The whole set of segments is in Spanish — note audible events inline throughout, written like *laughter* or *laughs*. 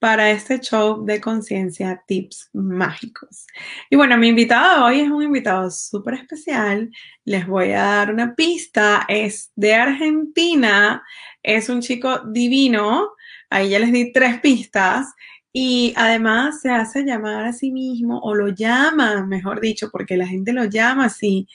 para este show de conciencia Tips Mágicos. Y bueno, mi invitado hoy es un invitado súper especial. Les voy a dar una pista. Es de Argentina. Es un chico divino. Ahí ya les di tres pistas. Y además se hace llamar a sí mismo, o lo llama, mejor dicho, porque la gente lo llama así,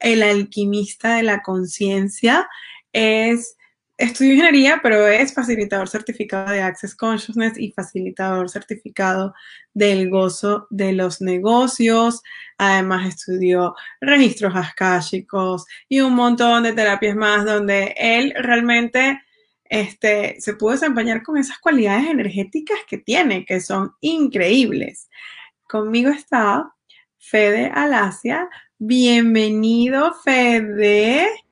el alquimista de la conciencia. Es, estudio ingeniería, pero es facilitador certificado de Access Consciousness y facilitador certificado del gozo de los negocios. Además estudió registros akáshicos y un montón de terapias más donde él realmente este, se pudo desempeñar con esas cualidades energéticas que tiene, que son increíbles. Conmigo está Fede Alasia, Bienvenido, Fede.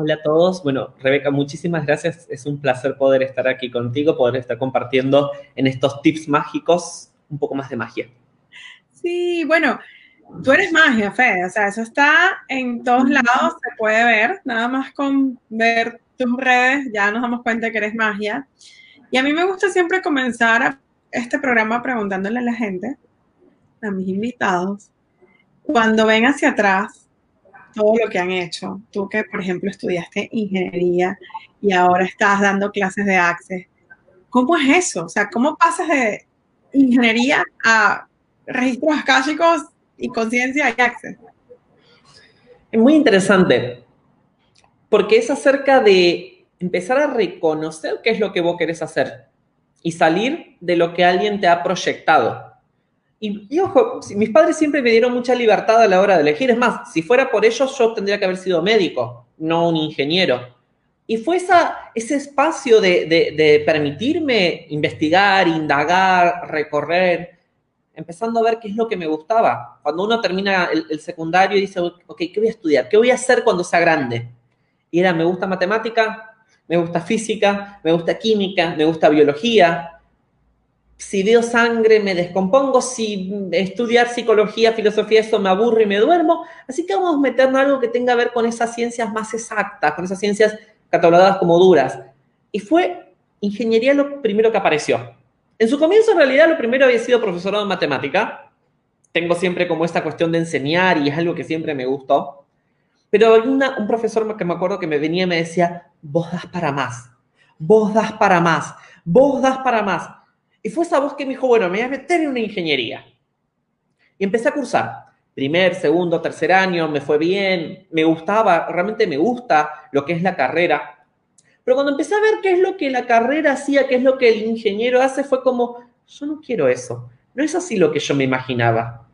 Hola a todos. Bueno, Rebeca, muchísimas gracias. Es un placer poder estar aquí contigo, poder estar compartiendo en estos tips mágicos un poco más de magia. Sí, bueno, tú eres magia, Fede. O sea, eso está en todos lados, se puede ver. Nada más con ver tus redes ya nos damos cuenta que eres magia. Y a mí me gusta siempre comenzar este programa preguntándole a la gente, a mis invitados, cuando ven hacia atrás todo lo que han hecho, tú que por ejemplo estudiaste ingeniería y ahora estás dando clases de Access, ¿cómo es eso? O sea, ¿cómo pasas de ingeniería a registros akáshicos y conciencia y Access? Es muy interesante, porque es acerca de empezar a reconocer qué es lo que vos querés hacer y salir de lo que alguien te ha proyectado. Y, ojo, mis padres siempre me dieron mucha libertad a la hora de elegir. Es más, si fuera por ellos, yo tendría que haber sido médico, no un ingeniero. Y fue ese espacio de, permitirme investigar, indagar, recorrer, empezando a ver qué es lo que me gustaba. Cuando uno termina el, el, secundario y dice, ok, ¿qué voy a estudiar? ¿Qué voy a hacer cuando sea grande? Y era, me gusta matemática, me gusta física, me gusta química, me gusta biología, si veo sangre me descompongo, si estudiar psicología, filosofía, eso me aburre y me duermo. Así que vamos a meternos algo que tenga que ver con esas ciencias más exactas, con esas ciencias catalogadas como duras. Y fue ingeniería lo primero que apareció. En su comienzo, en realidad, lo primero había sido profesorado en matemática. Tengo siempre como esta cuestión de enseñar y es algo que siempre me gustó. Pero hay un profesor que me acuerdo que me venía y me decía, vos das para más, vos das para más, vos das para más. Y fue esa voz que me dijo, bueno, me voy a meter en una ingeniería. Y empecé a cursar. Primer, segundo, tercer año, me fue bien, me gustaba, realmente me gusta lo que es la carrera. Pero cuando empecé a ver qué es lo que la carrera hacía, qué es lo que el ingeniero hace, fue como, yo no quiero eso. No es así lo que yo me imaginaba.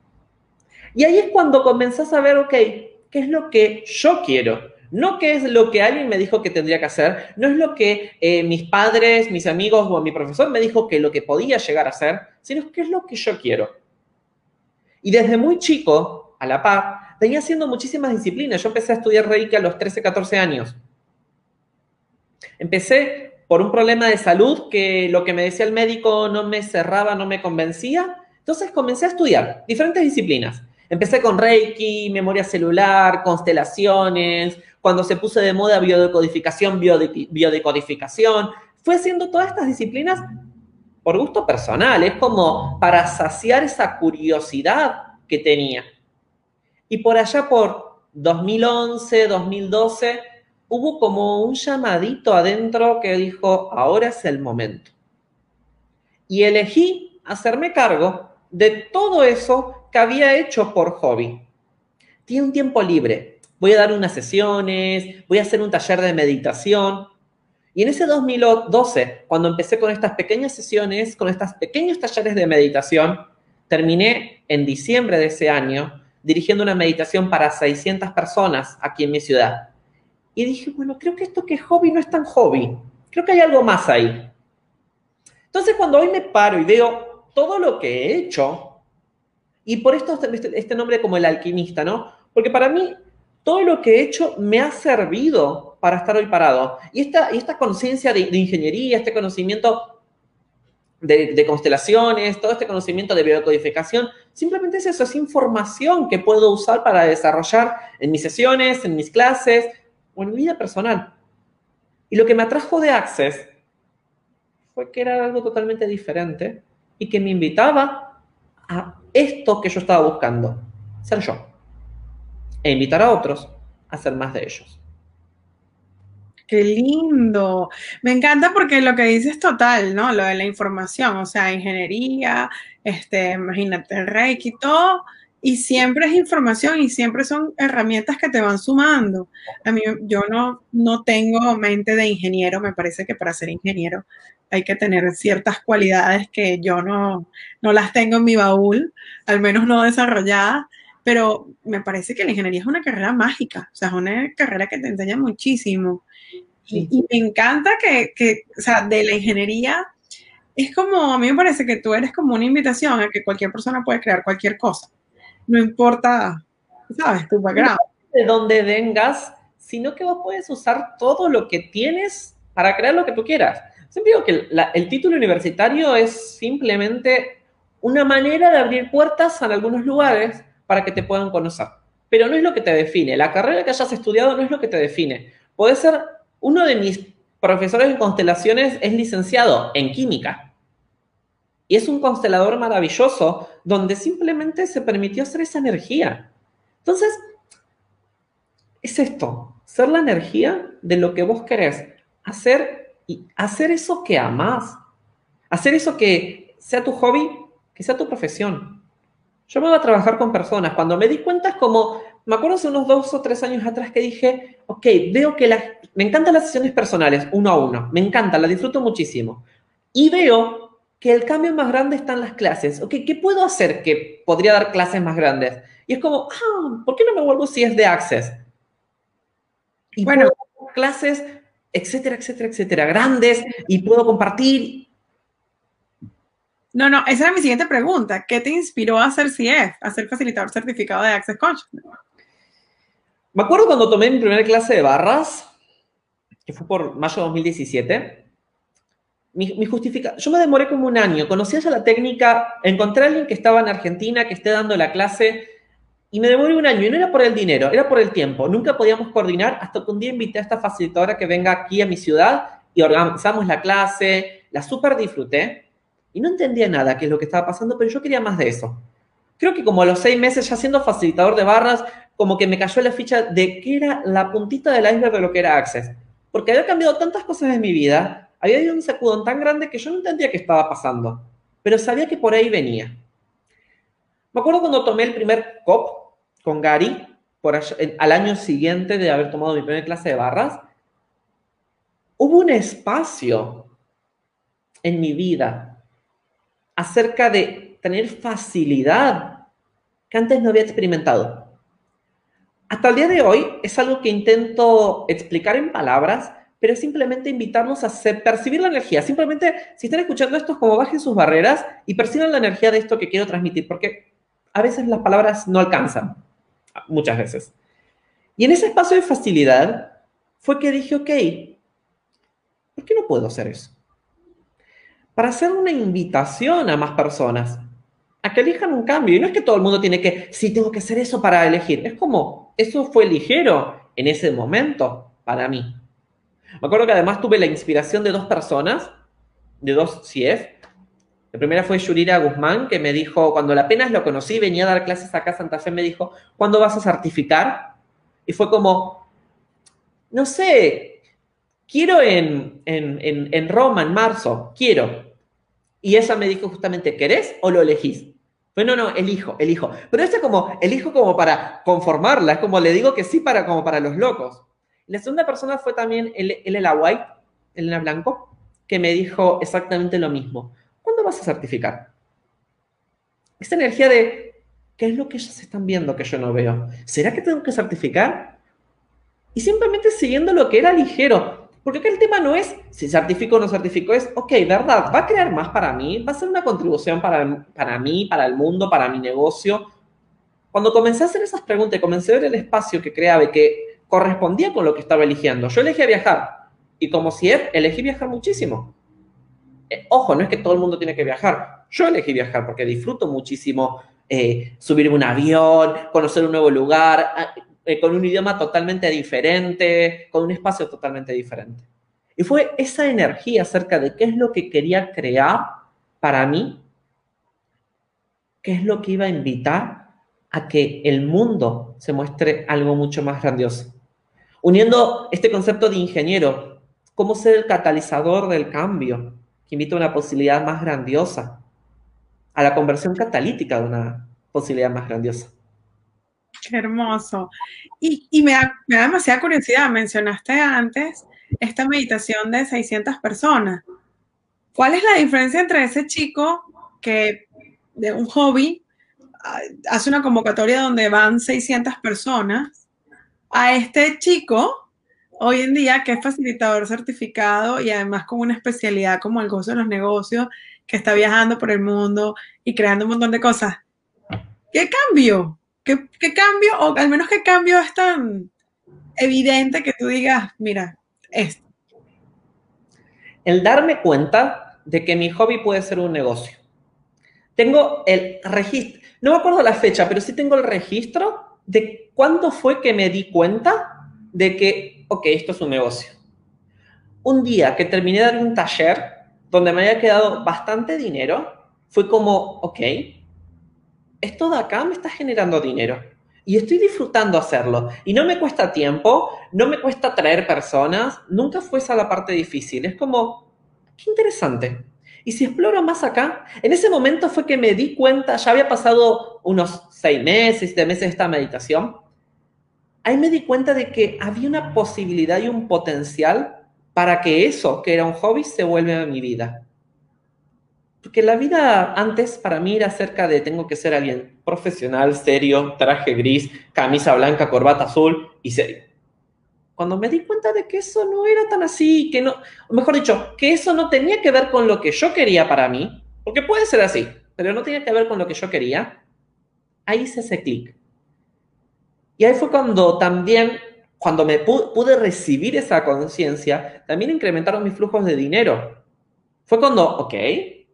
Y ahí es cuando comenzás a ver, ok, ¿qué es lo que yo quiero? No qué es lo que alguien me dijo que tendría que hacer, no es lo que eh, mis padres, mis amigos o mi profesor me dijo que lo que podía llegar a hacer, sino qué es lo que yo quiero. Y desde muy chico, a la par, venía haciendo muchísimas disciplinas. Yo empecé a estudiar Reiki a los 13, 14 años. Empecé por un problema de salud que lo que me decía el médico no me cerraba, no me convencía. Entonces comencé a estudiar diferentes disciplinas. Empecé con Reiki, memoria celular, constelaciones, cuando se puso de moda biodecodificación, biodecodificación, fue haciendo todas estas disciplinas por gusto personal, es como para saciar esa curiosidad que tenía. Y por allá por 2011, 2012, hubo como un llamadito adentro que dijo, ahora es el momento. Y elegí hacerme cargo de todo eso que había hecho por hobby. Tiene un tiempo libre, voy a dar unas sesiones, voy a hacer un taller de meditación. Y en ese 2012, cuando empecé con estas pequeñas sesiones, con estos pequeños talleres de meditación, terminé en diciembre de ese año dirigiendo una meditación para 600 personas aquí en mi ciudad. Y dije, bueno, creo que esto que es hobby no es tan hobby. Creo que hay algo más ahí. Entonces, cuando hoy me paro y veo todo lo que he hecho, y por esto este, este nombre como el alquimista, ¿no? Porque para mí todo lo que he hecho me ha servido para estar hoy parado. Y esta, y esta conciencia de, ingeniería, este conocimiento de, constelaciones, todo este conocimiento de biocodificación, simplemente es eso, es información que puedo usar para desarrollar en mis sesiones, en mis clases o en mi vida personal. Y lo que me atrajo de Access fue que era algo totalmente diferente y que me invitaba a esto que yo estaba buscando, ser yo, e invitar a otros a ser más de ellos. Qué lindo. Me encanta porque lo que dices es total, ¿no? Lo de la información, o sea, ingeniería, este, imagínate, Reiki, todo, y siempre es información y siempre son herramientas que te van sumando. A mí, yo no, no tengo mente de ingeniero, me parece que para ser ingeniero hay que tener ciertas cualidades que yo no, no las tengo en mi baúl, al menos no desarrolladas, pero me parece que la ingeniería es una carrera mágica, o sea, es una carrera que te enseña muchísimo. Y, me encanta que, que, o sea, de la ingeniería, es como, a mí me parece que tú eres como una invitación a que cualquier persona puede crear cualquier cosa. No importa, ¿sabes? Tu background. de dónde vengas, sino que vos puedes usar todo lo que tienes para crear lo que tú quieras. Siempre digo que el título universitario es simplemente una manera de abrir puertas en algunos lugares para que te puedan conocer. Pero no es lo que te define. La carrera que hayas estudiado no es lo que te define. Puede ser, uno de mis profesores en constelaciones es licenciado en química. Y es un constelador maravilloso donde simplemente se permitió hacer esa energía. Entonces, es esto, ser la energía de lo que vos querés, hacer y hacer eso que amas, hacer eso que sea tu hobby, que sea tu profesión. Yo me voy a trabajar con personas. Cuando me di cuenta es como, me acuerdo hace unos dos o tres años atrás que dije, ok, veo que las, me encantan las sesiones personales, uno a uno, me encanta, las disfruto muchísimo. Y veo que el cambio más grande está en las clases. Ok, ¿qué puedo hacer que podría dar clases más grandes? Y es como, ah, ¿por qué no me vuelvo si es de Access? Y bueno, clases etcétera, etcétera, etcétera, grandes y puedo compartir. No, no, esa era mi siguiente pregunta. ¿Qué te inspiró a hacer CF, a ser facilitador certificado de Access Consciousness? Me acuerdo cuando tomé mi primera clase de barras, que fue por mayo de 2017. Mi, mi justifica yo me demoré como un año, conocía ya la técnica, encontré a alguien que estaba en Argentina, que esté dando la clase y me demoré un año, y no era por el dinero, era por el tiempo. Nunca podíamos coordinar hasta que un día invité a esta facilitadora que venga aquí a mi ciudad y organizamos la clase, la súper disfruté y no entendía nada qué es lo que estaba pasando, pero yo quería más de eso. Creo que como a los seis meses ya siendo facilitador de barras, como que me cayó la ficha de que era la puntita del iceberg de lo que era Access. Porque había cambiado tantas cosas en mi vida, había ido un sacudón tan grande que yo no entendía qué estaba pasando, pero sabía que por ahí venía. Me acuerdo cuando tomé el primer COP, con Gary al año siguiente de haber tomado mi primera clase de barras, hubo un espacio en mi vida acerca de tener facilidad que antes no había experimentado. Hasta el día de hoy es algo que intento explicar en palabras, pero simplemente invitarnos a percibir la energía. Simplemente, si están escuchando esto, es como bajen sus barreras y perciban la energía de esto que quiero transmitir, porque a veces las palabras no alcanzan muchas veces. Y en ese espacio de facilidad fue que dije, ok, ¿por qué no puedo hacer eso? Para hacer una invitación a más personas a que elijan un cambio. Y no es que todo el mundo tiene que, sí, tengo que hacer eso para elegir. Es como, eso fue ligero en ese momento para mí. Me acuerdo que además tuve la inspiración de dos personas, de dos CIEF, la primera fue Yurira Guzmán, que me dijo, cuando apenas lo conocí, venía a dar clases acá a Santa Fe, me dijo, ¿cuándo vas a certificar? Y fue como, no sé, quiero en, en, Roma, en marzo, quiero. Y ella me dijo justamente, ¿querés o lo elegís? Bueno, no, elijo, elijo. Pero es como, elijo como para conformarla, es como le digo que sí para, como para los locos. La segunda persona fue también Elena White, Elena Blanco, que me dijo exactamente lo mismo. ¿Cuándo vas a certificar? Esta energía de, ¿qué es lo que ellos están viendo que yo no veo? ¿Será que tengo que certificar? Y simplemente siguiendo lo que era ligero. Porque acá el tema no es si certifico o no certifico, es, ok, ¿verdad? ¿Va a crear más para mí? ¿Va a ser una contribución para, para mí, para el mundo, para mi negocio? Cuando comencé a hacer esas preguntas, comencé a ver el espacio que creaba y que correspondía con lo que estaba eligiendo. Yo elegí viajar y como si elegí viajar muchísimo. Eh, ojo, no es que todo el mundo tiene que viajar. Yo elegí viajar porque disfruto muchísimo eh, subirme un avión, conocer un nuevo lugar, eh, con un idioma totalmente diferente, con un espacio totalmente diferente. Y fue esa energía acerca de qué es lo que quería crear para mí, qué es lo que iba a invitar a que el mundo se muestre algo mucho más grandioso. Uniendo este concepto de ingeniero, cómo ser el catalizador del cambio, invita a una posibilidad más grandiosa, a la conversión catalítica de una posibilidad más grandiosa. Qué hermoso. Y, me, da, demasiada curiosidad, mencionaste antes esta meditación de 600 personas. ¿Cuál es la diferencia entre ese chico que de un hobby ah, hace una convocatoria donde van 600 personas a este chico hoy en día que es facilitador certificado y además con una especialidad como el gozo de los negocios, que está viajando por el mundo y creando un montón de cosas? ¿Qué cambio? ¿Qué, cambio, o al menos qué cambio es tan evidente que tú digas, mira, esto? El darme cuenta de que mi hobby puede ser un negocio. Tengo el registro, no me acuerdo la fecha, pero sí tengo el registro de cuándo fue que me di cuenta de que, ok, esto es un negocio. Un día que terminé de dar un taller donde me había quedado bastante dinero, fue como, ok, esto de acá me está generando dinero y estoy disfrutando hacerlo. Y no me cuesta tiempo, no me cuesta traer personas, nunca fue esa la parte difícil. Es como, qué interesante. Y si exploro más acá, en ese momento fue que me di cuenta, ya había pasado unos seis meses, siete meses de esta meditación, ahí me di cuenta de que había una posibilidad y un potencial para que eso, que era un hobby, se vuelva a mi vida. Porque la vida antes para mí era acerca de tengo que ser alguien profesional, serio, traje gris, camisa blanca, corbata azul y serio. Cuando me di cuenta de que eso no era tan así, que no, mejor dicho, que eso no tenía que ver con lo que yo quería para mí, porque puede ser así, pero no tenía que ver con lo que yo quería, ahí hice ese clic. Y ahí fue cuando también, cuando me pude recibir esa conciencia, también incrementaron mis flujos de dinero. Fue cuando, ok, ¿qué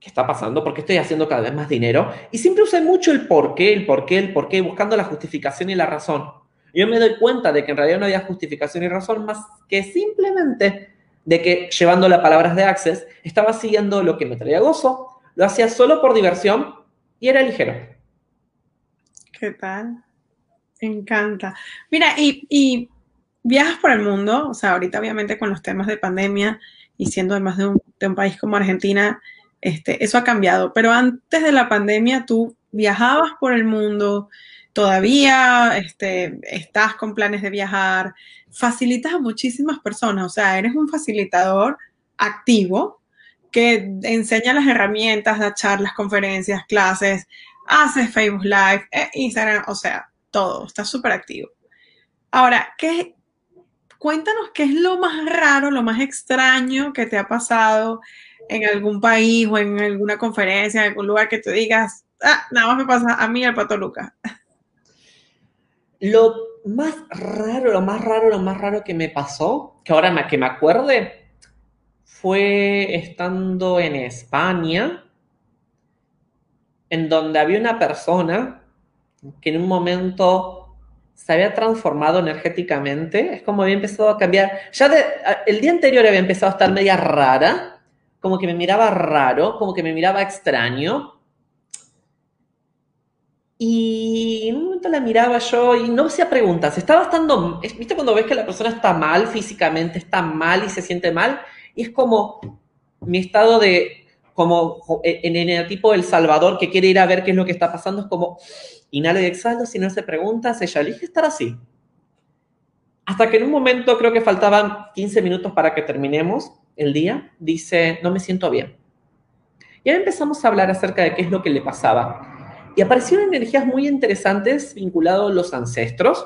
está pasando? ¿Por qué estoy haciendo cada vez más dinero? Y siempre usé mucho el por qué, el por qué, el por qué, buscando la justificación y la razón. Yo me doy cuenta de que en realidad no había justificación y razón más que simplemente de que llevando las palabras de Access estaba siguiendo lo que me traía gozo, lo hacía solo por diversión y era ligero. ¿Qué tal? Encanta. Mira, y, y viajas por el mundo, o sea, ahorita obviamente con los temas de pandemia y siendo además de un, de un país como Argentina, este, eso ha cambiado, pero antes de la pandemia tú viajabas por el mundo, todavía este, estás con planes de viajar, facilitas a muchísimas personas, o sea, eres un facilitador activo que enseña las herramientas, da charlas, conferencias, clases, haces Facebook Live, eh, Instagram, o sea, todo, estás súper activo. Ahora, ¿qué, cuéntanos qué es lo más raro, lo más extraño que te ha pasado en algún país o en alguna conferencia, en algún lugar que tú digas, ah, nada más me pasa a mí el Pato Lucas? Lo más raro, lo más raro, lo más raro que me pasó, que ahora que me acuerde, fue estando en España, en donde había una persona que en un momento se había transformado energéticamente, es como había empezado a cambiar, ya el día anterior había empezado a estar media rara, como que me miraba raro, como que me miraba extraño. Y en un momento la miraba yo y no hacía preguntas. Estaba estando, ¿viste cuando ves que la persona está mal físicamente, está mal y se siente mal? Y es como mi estado de, como en el tipo del Salvador que quiere ir a ver qué es lo que está pasando, es como inhalo y exhalo, si no se pregunta, ella elige estar así. Hasta que en un momento, creo que faltaban 15 minutos para que terminemos, el día, dice, no me siento bien. Y ahora empezamos a hablar acerca de qué es lo que le pasaba. Y aparecieron energías muy interesantes vinculados a los ancestros,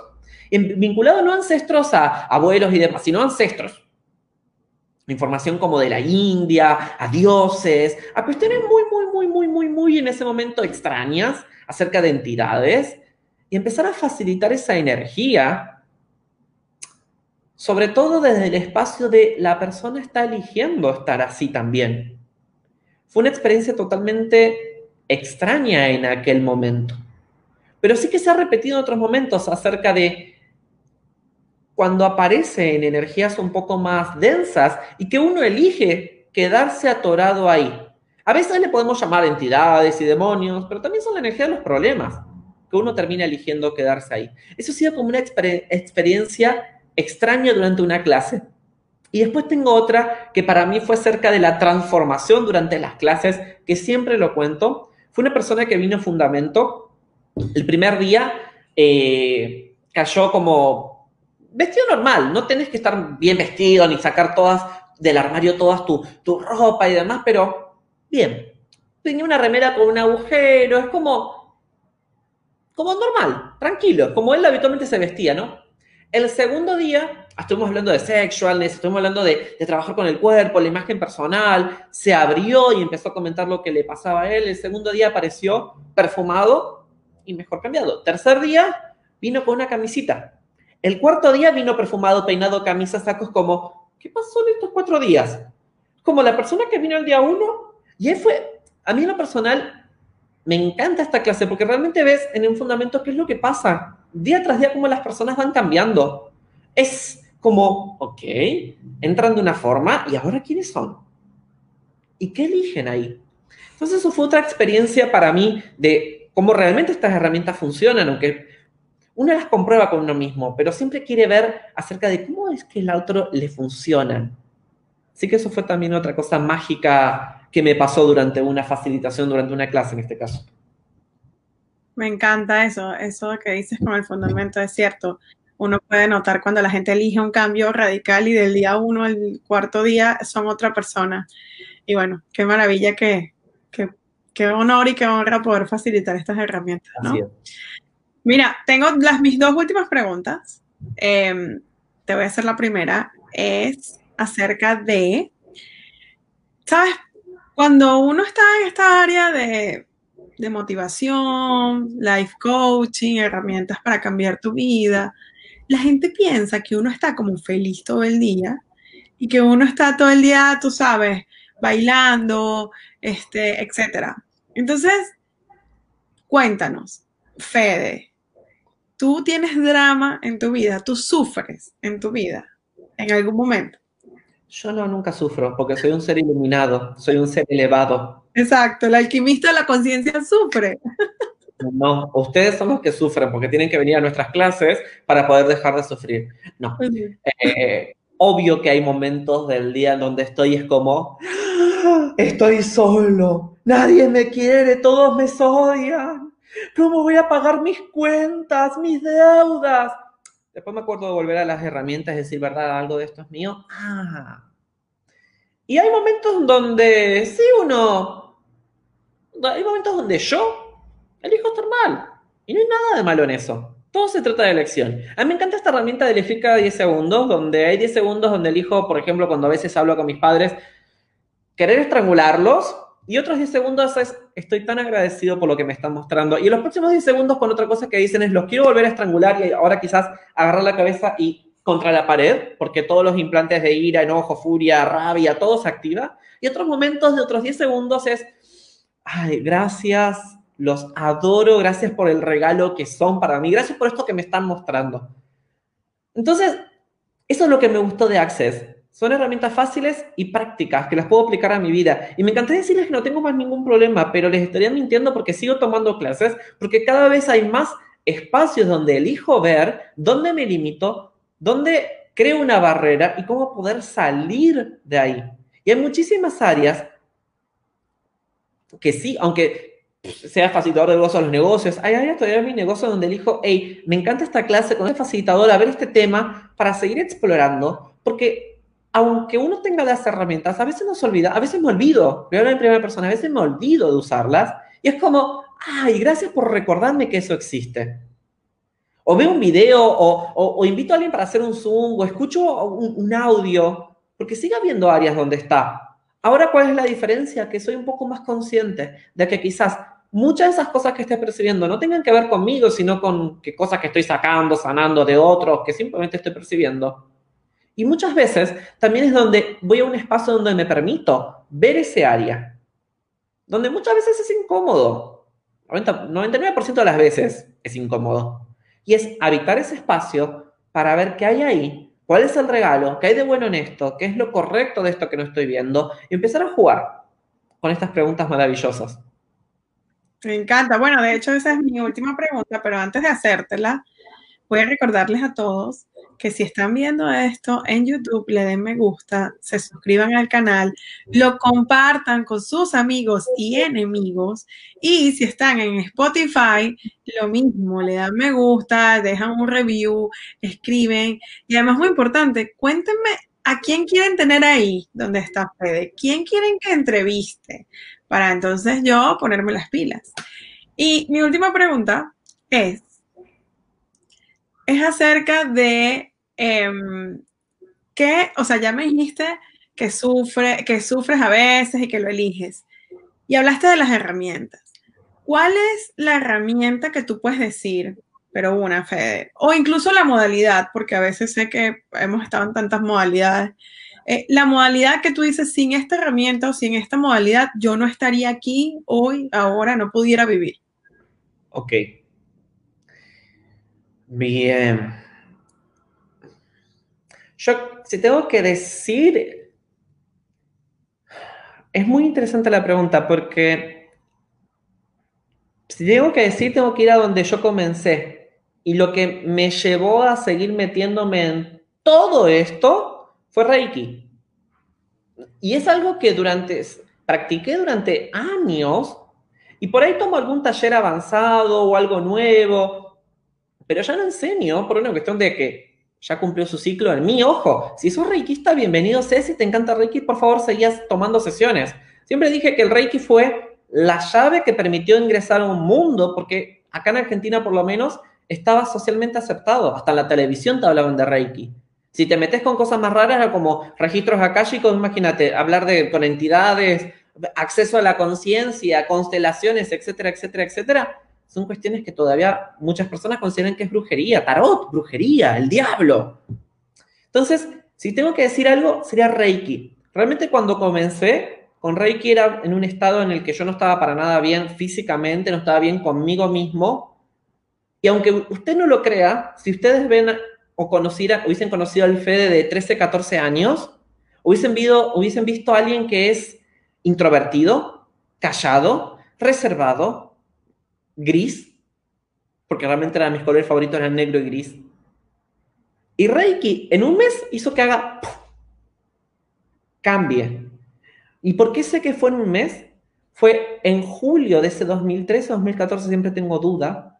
vinculado no ancestros a abuelos y demás, sino ancestros, información como de la India, a dioses, a cuestiones muy, muy, muy, muy, muy, muy en ese momento extrañas acerca de entidades y empezar a facilitar esa energía, sobre todo desde el espacio de la persona está eligiendo estar así también. Fue una experiencia totalmente extraña en aquel momento, pero sí que se ha repetido en otros momentos acerca de cuando aparece en energías un poco más densas y que uno elige quedarse atorado ahí. A veces le podemos llamar entidades y demonios, pero también son la energía de los problemas, que uno termina eligiendo quedarse ahí. Eso ha sido como una experiencia extraña durante una clase. Y después tengo otra que para mí fue cerca de la transformación durante las clases, que siempre lo cuento. Fue una persona que vino a Fundamento. El primer día eh, cayó como vestido normal, no tenés que estar bien vestido ni sacar todas del armario todas tu, tu ropa y demás, pero bien. Tenía una remera con un agujero, es como, como normal, tranquilo, como él habitualmente se vestía, ¿no? El segundo día, estuvimos hablando de sexualness, estuvimos hablando de, de, trabajar con el cuerpo, la imagen personal, se abrió y empezó a comentar lo que le pasaba a él. El segundo día apareció perfumado y mejor cambiado. Tercer día, vino con una camisita el cuarto día vino perfumado, peinado, camisa, sacos, como, ¿qué pasó en estos cuatro días? Como la persona que vino el día uno, y él fue, a mí en lo personal, me encanta esta clase porque realmente ves en un fundamento qué es lo que pasa, día tras día, cómo las personas van cambiando. Es como, ok, entran de una forma y ahora quiénes son. ¿Y qué eligen ahí? Entonces eso fue otra experiencia para mí de cómo realmente estas herramientas funcionan, aunque uno las comprueba con uno mismo, pero siempre quiere ver acerca de cómo es que el otro le funciona. Así que eso fue también otra cosa mágica que me pasó durante una facilitación, durante una clase en este caso. Me encanta eso, eso que dices con el fundamento es cierto. Uno puede notar cuando la gente elige un cambio radical y del día uno al cuarto día son otra persona. Y bueno, qué maravilla que, qué honor y qué honra poder facilitar estas herramientas. ¿no? Mira, tengo las mis dos últimas preguntas. Em, te voy a hacer la primera. Es acerca de, ¿sabes? Cuando uno está en esta área de, de motivación, life coaching, herramientas para cambiar tu vida, la gente piensa que uno está como feliz todo el día y que uno está todo el día, tú sabes, bailando, este. Entonces, cuéntanos, Fede, tú tienes drama en tu vida, tú sufres en tu vida en algún momento. Yo no, nunca sufro, porque soy un ser iluminado, soy un ser elevado. Exacto, el alquimista de la conciencia sufre. No, ustedes son los que sufren, porque tienen que venir a nuestras clases para poder dejar de sufrir. No. Eh, obvio que hay momentos del día en donde estoy es como, ¡Ah! estoy solo, nadie me quiere, todos me odian. ¿Cómo voy a pagar mis cuentas, mis deudas? Después me acuerdo de volver a las herramientas y decir, ¿verdad? Algo de esto es mío. Ah. Y hay momentos donde sí uno, hay momentos donde yo elijo estar mal. Y no hay nada de malo en eso. Todo se trata de elección. A mí me encanta esta herramienta de elegir cada 10 segundos, donde hay 10 segundos donde elijo, por ejemplo, cuando a veces hablo con mis padres, querer estrangularlos y otros 10 segundos es, estoy tan agradecido por lo que me están mostrando. Y los próximos 10 segundos con otra cosa que dicen es, los quiero volver a estrangular y ahora quizás agarrar la cabeza y contra la pared, porque todos los implantes de ira, enojo, furia, rabia, todo se activa. Y otros momentos de otros 10 segundos es, ay, gracias, los adoro, gracias por el regalo que son para mí, gracias por esto que me están mostrando. Entonces, eso es lo que me gustó de Access. Son herramientas fáciles y prácticas que las puedo aplicar a mi vida. Y me encantaría decirles que no tengo más ningún problema, pero les estaría mintiendo porque sigo tomando clases, porque cada vez hay más espacios donde elijo ver dónde me limito, dónde creo una barrera y cómo poder salir de ahí. Y hay muchísimas áreas que sí, aunque sea facilitador de a los negocios, hay áreas todavía en mi negocio donde elijo, hey, me encanta esta clase con el facilitador, a ver este tema para seguir explorando, porque aunque uno tenga las herramientas, a veces no se olvida, a veces me olvido, voy a hablar en primera persona, a veces me olvido de usarlas y es como, ay, gracias por recordarme que eso existe. O veo un video o, invito a alguien para hacer un Zoom o escucho un, audio, porque sigue habiendo áreas donde está. Ahora, ¿cuál es la diferencia? Que soy un poco más consciente de que quizás muchas de esas cosas que estés percibiendo no tengan que ver conmigo, sino con que cosas que estoy sacando, sanando de otros, que simplemente estoy percibiendo. Y muchas veces también es donde voy a un espacio donde me permito ver ese área, donde muchas veces es incómodo. 99% de las veces es incómodo. Y es habitar ese espacio para ver qué hay ahí, cuál es el regalo, qué hay de bueno en esto, qué es lo correcto de esto que no estoy viendo, y empezar a jugar con estas preguntas maravillosas. Me encanta. Bueno, de hecho esa es mi última pregunta, pero antes de hacértela, voy a recordarles a todos que si están viendo esto en YouTube, le den me gusta, se suscriban al canal, lo compartan con sus amigos y enemigos. Y si están en Spotify, lo mismo, le dan me gusta, dejan un review, escriben. Y además, muy importante, cuéntenme a quién quieren tener ahí donde está Fede, quién quieren que entreviste, para entonces yo ponerme las pilas. Y mi última pregunta es, es acerca de Em, que, o sea, ya me dijiste que, sufre, que sufres a veces y que lo eliges. Y hablaste de las herramientas. ¿Cuál es la herramienta que tú puedes decir, pero una, Fede? O incluso la modalidad, porque a veces sé que hemos estado en tantas modalidades. Eh, la modalidad que tú dices, sin esta herramienta o sin esta modalidad, yo no estaría aquí hoy, ahora, no pudiera vivir. Ok. Bien. Yo, si tengo que decir, es muy interesante la pregunta porque si tengo que decir, tengo que ir a donde yo comencé. Y lo que me llevó a seguir metiéndome en todo esto fue Reiki. Y es algo que durante, practiqué durante años y por ahí tomo algún taller avanzado o algo nuevo, pero ya no enseño por una cuestión de que ya cumplió su ciclo en mí. Ojo, si sos reikista, bienvenido sé, si te encanta Reiki, por favor, seguías tomando sesiones. Siempre dije que el Reiki fue la llave que permitió ingresar a un mundo, porque acá en Argentina, por lo menos, estaba socialmente aceptado. Hasta en la televisión te hablaban de Reiki. Si te metes con cosas más raras, como registros akáshicos, imagínate, hablar de, con entidades, acceso a la conciencia, constelaciones, etcétera, etcétera, etcétera son cuestiones que todavía muchas personas consideran que es brujería, tarot, brujería, el diablo. Entonces, si tengo que decir algo, sería Reiki. Realmente cuando comencé con Reiki era en un estado en el que yo no estaba para nada bien físicamente, no estaba bien conmigo mismo. Y aunque usted no lo crea, si ustedes ven o conociera, hubiesen conocido al Fede de 13, 14 años, hubiesen, hubiesen visto a alguien que es introvertido, callado, reservado, gris, porque realmente eran mis colores favoritos eran negro y gris. Y Reiki en un mes hizo que haga cambie. ¿Y por qué sé que fue en un mes? Fue en julio de ese 2013, 2014, siempre tengo duda,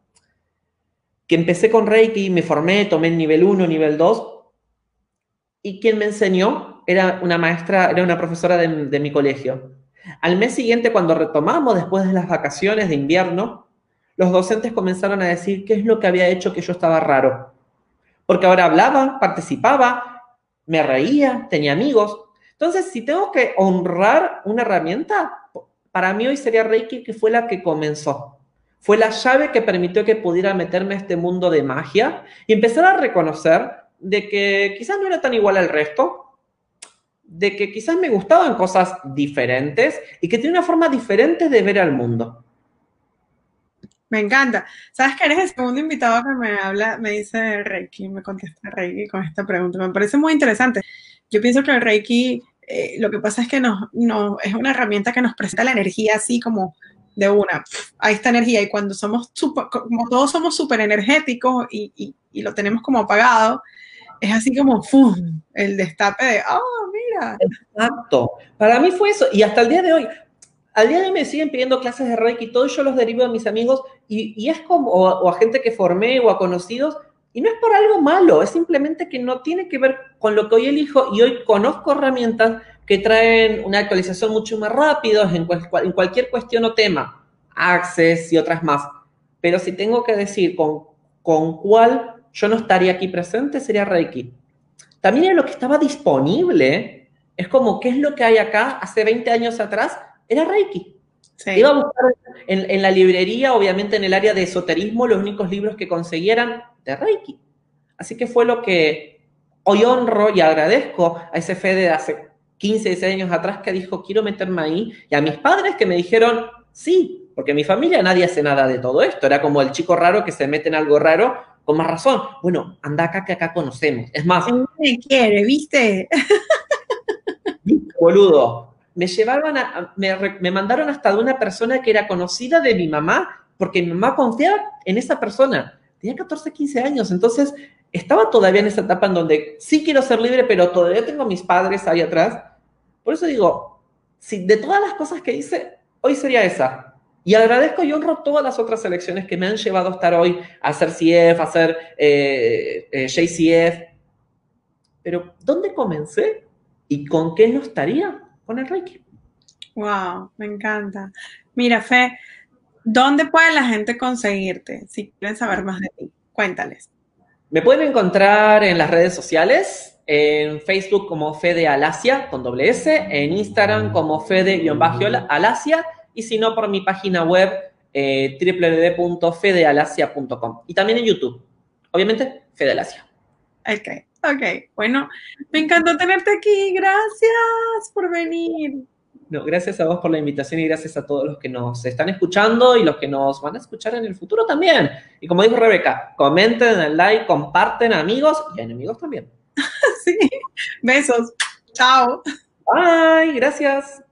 que empecé con Reiki, me formé, tomé el nivel 1, nivel 2, y quien me enseñó era una maestra, era una profesora de, de mi colegio. Al mes siguiente, cuando retomamos después de las vacaciones de invierno, los docentes comenzaron a decir qué es lo que había hecho que yo estaba raro. Porque ahora hablaba, participaba, me reía, tenía amigos. Entonces, si tengo que honrar una herramienta, para mí hoy sería Reiki, que fue la que comenzó. Fue la llave que permitió que pudiera meterme a este mundo de magia y empezar a reconocer de que quizás no era tan igual al resto, de que quizás me gustaban cosas diferentes y que tenía una forma diferente de ver al mundo. Me encanta. ¿Sabes que eres el segundo invitado que me habla, me dice Reiki, me contesta Reiki con esta pregunta? Me parece muy interesante. Yo pienso que el Reiki, eh, lo que pasa es que nos, es una herramienta que nos presenta la energía así como de una, a esta energía. Y cuando somos super, como todos somos súper energéticos y, y, lo tenemos como apagado, es así como ¡fum! el destape de, oh, mira. Exacto. Para mí fue eso. Y hasta el día de hoy, al día de hoy me siguen pidiendo clases de Reiki y todo, yo los derivo a mis amigos y, es como, o, a gente que formé o a conocidos, y no es por algo malo, es simplemente que no tiene que ver con lo que hoy elijo y hoy conozco herramientas que traen una actualización mucho más rápido en, en cualquier cuestión o tema, Access y otras más. Pero si tengo que decir con, con cuál yo no estaría aquí presente, sería Reiki. También era lo que estaba disponible Es como, ¿qué es lo que hay acá? Hace 20 años atrás era Reiki. Sí. Iba a buscar en, en, la librería, obviamente en el área de esoterismo, los únicos libros que consiguieran de Reiki. Así que fue lo que hoy honro y agradezco a ese Fede de hace 15, 16 años atrás que dijo, quiero meterme ahí, y a mis padres que me dijeron, sí, porque en mi familia nadie hace nada de todo esto. Era como el chico raro que se mete en algo raro, con más razón. Bueno, anda acá que acá conocemos. Es más. Me quiere, ¿viste? *laughs* Boludo. Me llevaron a. Me, mandaron hasta de una persona que era conocida de mi mamá, porque mi mamá confiaba en esa persona. Tenía 14, 15 años. Entonces, estaba todavía en esa etapa en donde sí quiero ser libre, pero todavía tengo mis padres ahí atrás. Por eso digo, si de todas las cosas que hice, hoy sería esa. Y agradezco y honro todas las otras elecciones que me han llevado a estar hoy a hacer CF, a hacer eh, eh, JCF. Pero, ¿dónde comencé? ¿Y con qué no estaría? Con el Reiki. Wow, me encanta. Mira, Fe, ¿dónde puede la gente conseguirte si quieren saber más de ti? Cuéntales. Me pueden encontrar en las redes sociales, en Facebook como Fede Alasia con doble S, en Instagram como Fede-Alasia y si no por mi página web eh, www.fedealasia.com y también en YouTube. Obviamente, Fedelasia. Ok, ok. Bueno, me encantó tenerte aquí. Gracias por venir. No, gracias a vos por la invitación y gracias a todos los que nos están escuchando y los que nos van a escuchar en el futuro también. Y como dijo Rebeca, comenten, den like, comparten amigos y enemigos también. *laughs* sí. Besos. Chao. Bye. Gracias.